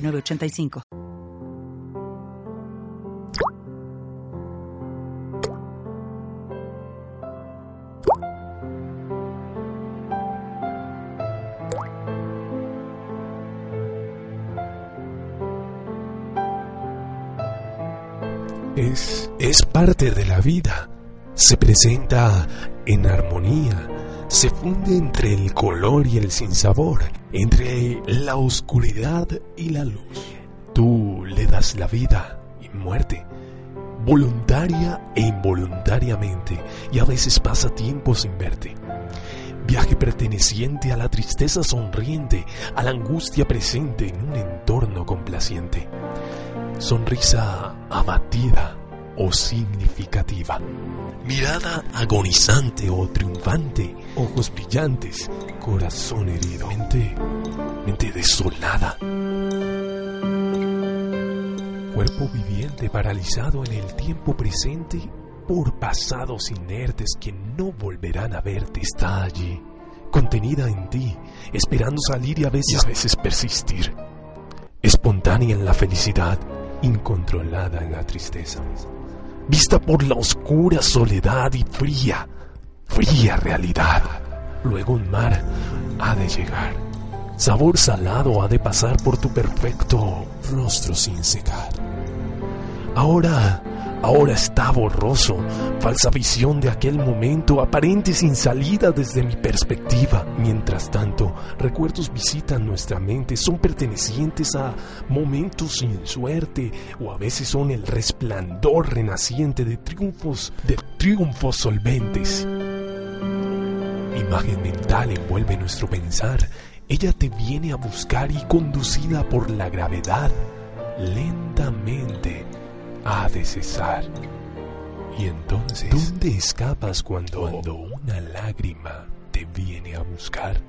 985. Es, es parte de la vida. Se presenta en armonía se funde entre el color y el sinsabor, entre la oscuridad y la luz. Tú le das la vida y muerte, voluntaria e involuntariamente, y a veces pasa tiempo sin verte. Viaje perteneciente a la tristeza sonriente, a la angustia presente en un entorno complaciente. Sonrisa abatida o significativa. Mirada agonizante o triunfante, ojos brillantes, corazón herido, mente, mente desolada. Cuerpo viviente paralizado en el tiempo presente por pasados inertes que no volverán a verte. Está allí, contenida en ti, esperando salir y a veces, a veces persistir. Espontánea en la felicidad, incontrolada en la tristeza vista por la oscura soledad y fría, fría realidad. Luego un mar ha de llegar. Sabor salado ha de pasar por tu perfecto rostro sin secar. Ahora ahora está borroso, falsa visión de aquel momento, aparente sin salida desde mi perspectiva. Mientras tanto, recuerdos visitan nuestra mente, son pertenecientes a momentos sin suerte o a veces son el resplandor renaciente de triunfos, de triunfos solventes. Imagen mental envuelve nuestro pensar. Ella te viene a buscar y conducida por la gravedad, lentamente ha de cesar. Y entonces, ¿dónde escapas cuando, cuando una lágrima te viene a buscar?